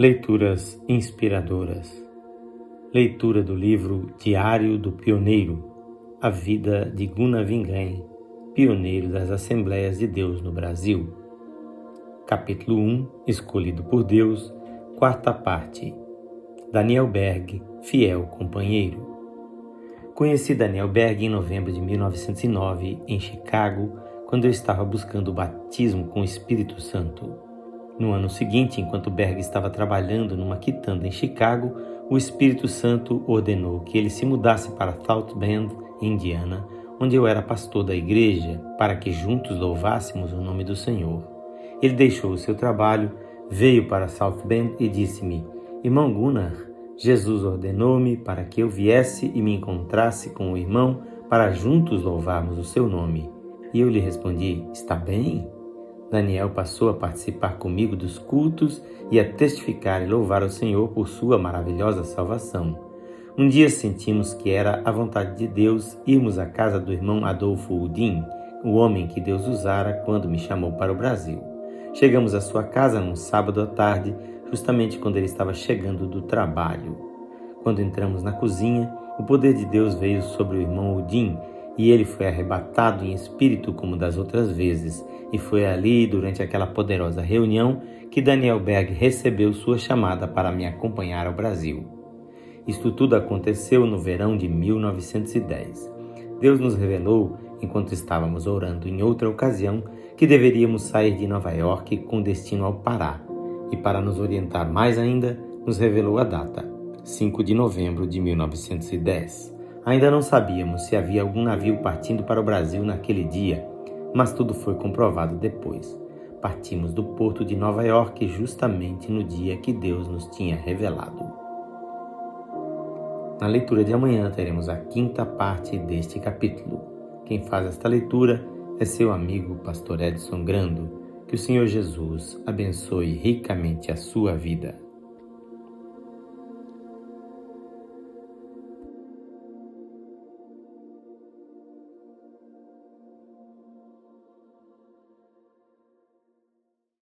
Leituras inspiradoras. Leitura do livro Diário do Pioneiro, a vida de Guna Vingan, pioneiro das Assembleias de Deus no Brasil. Capítulo 1, escolhido por Deus, quarta parte. Daniel Berg, fiel companheiro. Conheci Daniel Berg em novembro de 1909, em Chicago, quando eu estava buscando o batismo com o Espírito Santo. No ano seguinte, enquanto Berg estava trabalhando numa quitanda em Chicago, o Espírito Santo ordenou que ele se mudasse para South Bend, Indiana, onde eu era pastor da igreja, para que juntos louvássemos o nome do Senhor. Ele deixou o seu trabalho, veio para South Bend e disse-me: Irmão Gunnar, Jesus ordenou-me para que eu viesse e me encontrasse com o irmão para juntos louvarmos o seu nome. E eu lhe respondi: Está bem? Daniel passou a participar comigo dos cultos e a testificar e louvar o Senhor por sua maravilhosa salvação. Um dia sentimos que era a vontade de Deus irmos à casa do irmão Adolfo Udin, o homem que Deus usara quando me chamou para o Brasil. Chegamos à sua casa num sábado à tarde, justamente quando ele estava chegando do trabalho. Quando entramos na cozinha, o poder de Deus veio sobre o irmão Udin e ele foi arrebatado em espírito como das outras vezes e foi ali, durante aquela poderosa reunião, que Daniel Berg recebeu sua chamada para me acompanhar ao Brasil. Isto tudo aconteceu no verão de 1910. Deus nos revelou, enquanto estávamos orando em outra ocasião, que deveríamos sair de Nova York com destino ao Pará. E para nos orientar mais ainda, nos revelou a data, 5 de novembro de 1910. Ainda não sabíamos se havia algum navio partindo para o Brasil naquele dia mas tudo foi comprovado depois. Partimos do porto de Nova York justamente no dia que Deus nos tinha revelado. Na leitura de amanhã teremos a quinta parte deste capítulo. Quem faz esta leitura é seu amigo Pastor Edson Grando. Que o Senhor Jesus abençoe ricamente a sua vida.